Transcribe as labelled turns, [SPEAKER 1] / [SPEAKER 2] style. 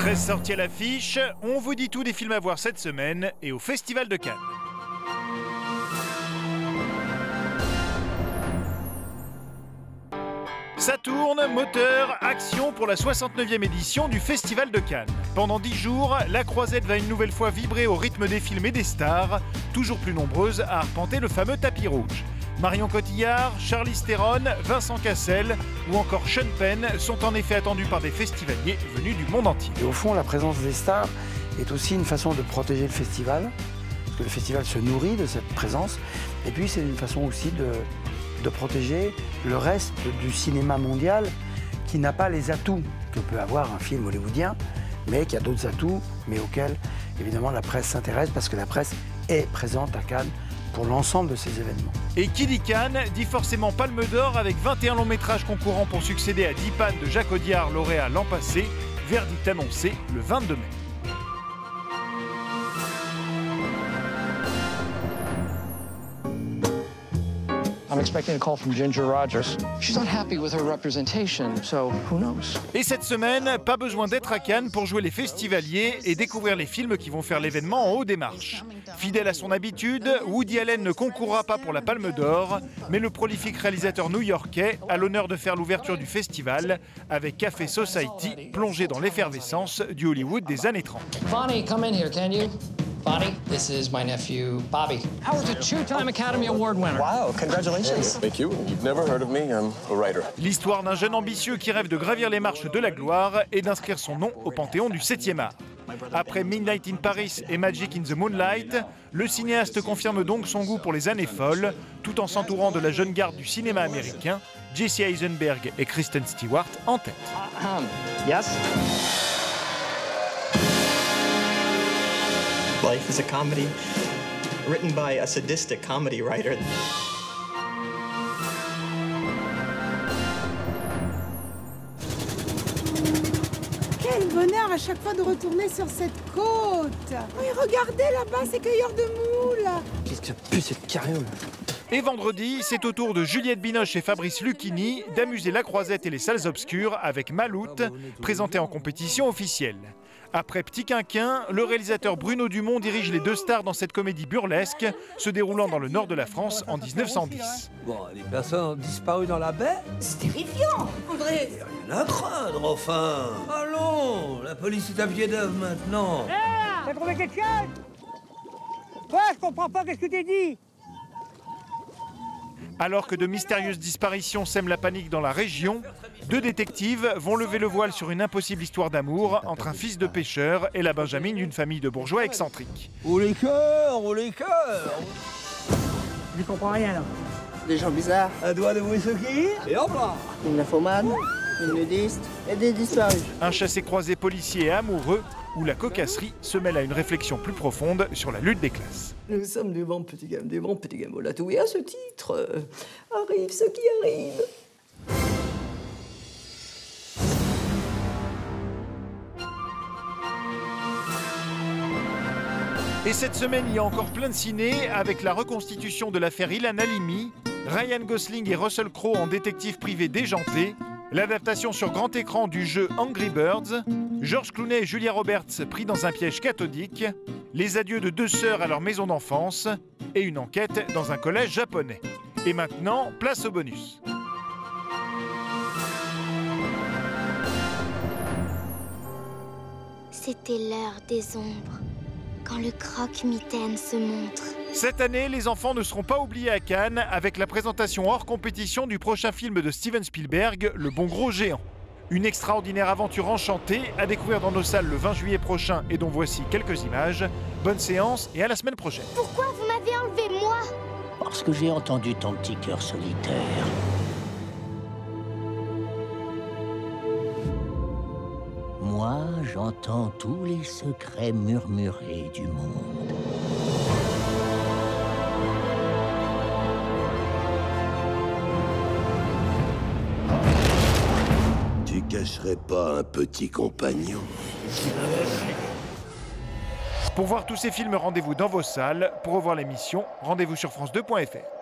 [SPEAKER 1] 13 sorties à l'affiche, on vous dit tout des films à voir cette semaine et au Festival de Cannes. Ça tourne, moteur, action pour la 69e édition du Festival de Cannes. Pendant 10 jours, la croisette va une nouvelle fois vibrer au rythme des films et des stars, toujours plus nombreuses à arpenter le fameux tapis rouge. Marion Cotillard, Charlize Theron, Vincent Cassel ou encore Sean Penn sont en effet attendus par des festivaliers venus du monde entier.
[SPEAKER 2] Et au fond, la présence des stars est aussi une façon de protéger le festival, parce que le festival se nourrit de cette présence, et puis c'est une façon aussi de protéger le reste du cinéma mondial qui n'a pas les atouts que peut avoir un film hollywoodien, mais qui a d'autres atouts, mais auxquels évidemment la presse s'intéresse parce que la presse est présente à Cannes pour l'ensemble de ces événements.
[SPEAKER 1] Et qui dit forcément Palme d'Or avec 21 longs métrages concourants pour succéder à 10 pannes de Jacques Audiard, lauréat l'an passé, verdict annoncé le 22 mai. Et cette semaine, pas besoin d'être à Cannes pour jouer les festivaliers et découvrir les films qui vont faire l'événement en haut des marches. Fidèle à son habitude, Woody Allen ne concourra pas pour la Palme d'Or, mais le prolifique réalisateur new-yorkais a l'honneur de faire l'ouverture du festival avec Café Society, plongé dans l'effervescence du Hollywood des années 30.
[SPEAKER 3] Bonnie, come in here, can you? Bonnie, this is my nephew, Bobby. Howard's a two-time Academy Award winner?
[SPEAKER 4] Wow, congratulations.
[SPEAKER 5] Thank you. You've never heard of me. I'm a writer.
[SPEAKER 1] L'histoire d'un jeune ambitieux qui rêve de gravir les marches de la gloire et d'inscrire son nom au panthéon du 7e art. Après Midnight in Paris et Magic in the Moonlight, le cinéaste confirme donc son goût pour les années folles, tout en s'entourant de la jeune garde du cinéma américain, Jesse Eisenberg et Kristen Stewart en tête.
[SPEAKER 3] Um, yes?
[SPEAKER 4] Life is a comedy written by a sadistic comedy writer.
[SPEAKER 6] Quel bonheur à chaque fois de retourner sur cette côte Oui, regardez là-bas ces cueilleurs de moules
[SPEAKER 2] Qu'est-ce que ça pue cette carriole?
[SPEAKER 1] Et vendredi, c'est au tour de Juliette Binoche et Fabrice Lucchini d'amuser la croisette et les salles obscures avec Maloute, présenté en compétition officielle. Après Petit Quinquin, le réalisateur Bruno Dumont dirige les deux stars dans cette comédie burlesque, se déroulant dans le nord de la France en 1910.
[SPEAKER 7] Bon, les personnes ont disparu dans la baie.
[SPEAKER 6] C'est terrifiant. Audrey
[SPEAKER 7] Rien à craindre, enfin. Allons La police est à pied d'œuvre maintenant.
[SPEAKER 8] T'as trouvé quelque chose? Je comprends pas, qu'est-ce que t'as dit?
[SPEAKER 1] Alors que de mystérieuses disparitions sèment la panique dans la région, deux détectives vont lever le voile sur une impossible histoire d'amour entre un fils de pêcheur et la Benjamine d'une famille de bourgeois excentriques.
[SPEAKER 7] Ou les cœurs, ou les cœurs.
[SPEAKER 8] Je comprends rien là.
[SPEAKER 9] Des gens bizarres,
[SPEAKER 7] Un doigt de whisky, et hop là.
[SPEAKER 9] Une nymphomane, une nudiste et des disparus.
[SPEAKER 1] Un chassé-croisé policier et amoureux où la cocasserie se mêle à une réflexion plus profonde sur la lutte des classes.
[SPEAKER 9] Nous sommes des bons petits gamins, des bons petits gamins là tout. Et à ce titre, euh, arrive ce qui arrive.
[SPEAKER 1] Et cette semaine, il y a encore plein de ciné avec la reconstitution de l'affaire Ilan Halimi, Ryan Gosling et Russell Crowe en détective privé déjanté, l'adaptation sur grand écran du jeu Angry Birds, George Clooney et Julia Roberts pris dans un piège cathodique, les adieux de deux sœurs à leur maison d'enfance et une enquête dans un collège japonais. Et maintenant, place au bonus.
[SPEAKER 10] C'était l'heure des ombres, quand le croque-mitaine se montre.
[SPEAKER 1] Cette année, les enfants ne seront pas oubliés à Cannes avec la présentation hors compétition du prochain film de Steven Spielberg, Le Bon Gros Géant. Une extraordinaire aventure enchantée à découvrir dans nos salles le 20 juillet prochain et dont voici quelques images. Bonne séance et à la semaine prochaine.
[SPEAKER 10] Pourquoi vous m'avez enlevé moi?
[SPEAKER 11] Parce que j'ai entendu ton petit cœur solitaire. Moi, j'entends tous les secrets murmurés du monde.
[SPEAKER 12] Cacherais pas un petit compagnon
[SPEAKER 1] Pour voir tous ces films, rendez-vous dans vos salles. Pour revoir l'émission, rendez-vous sur France2.fr.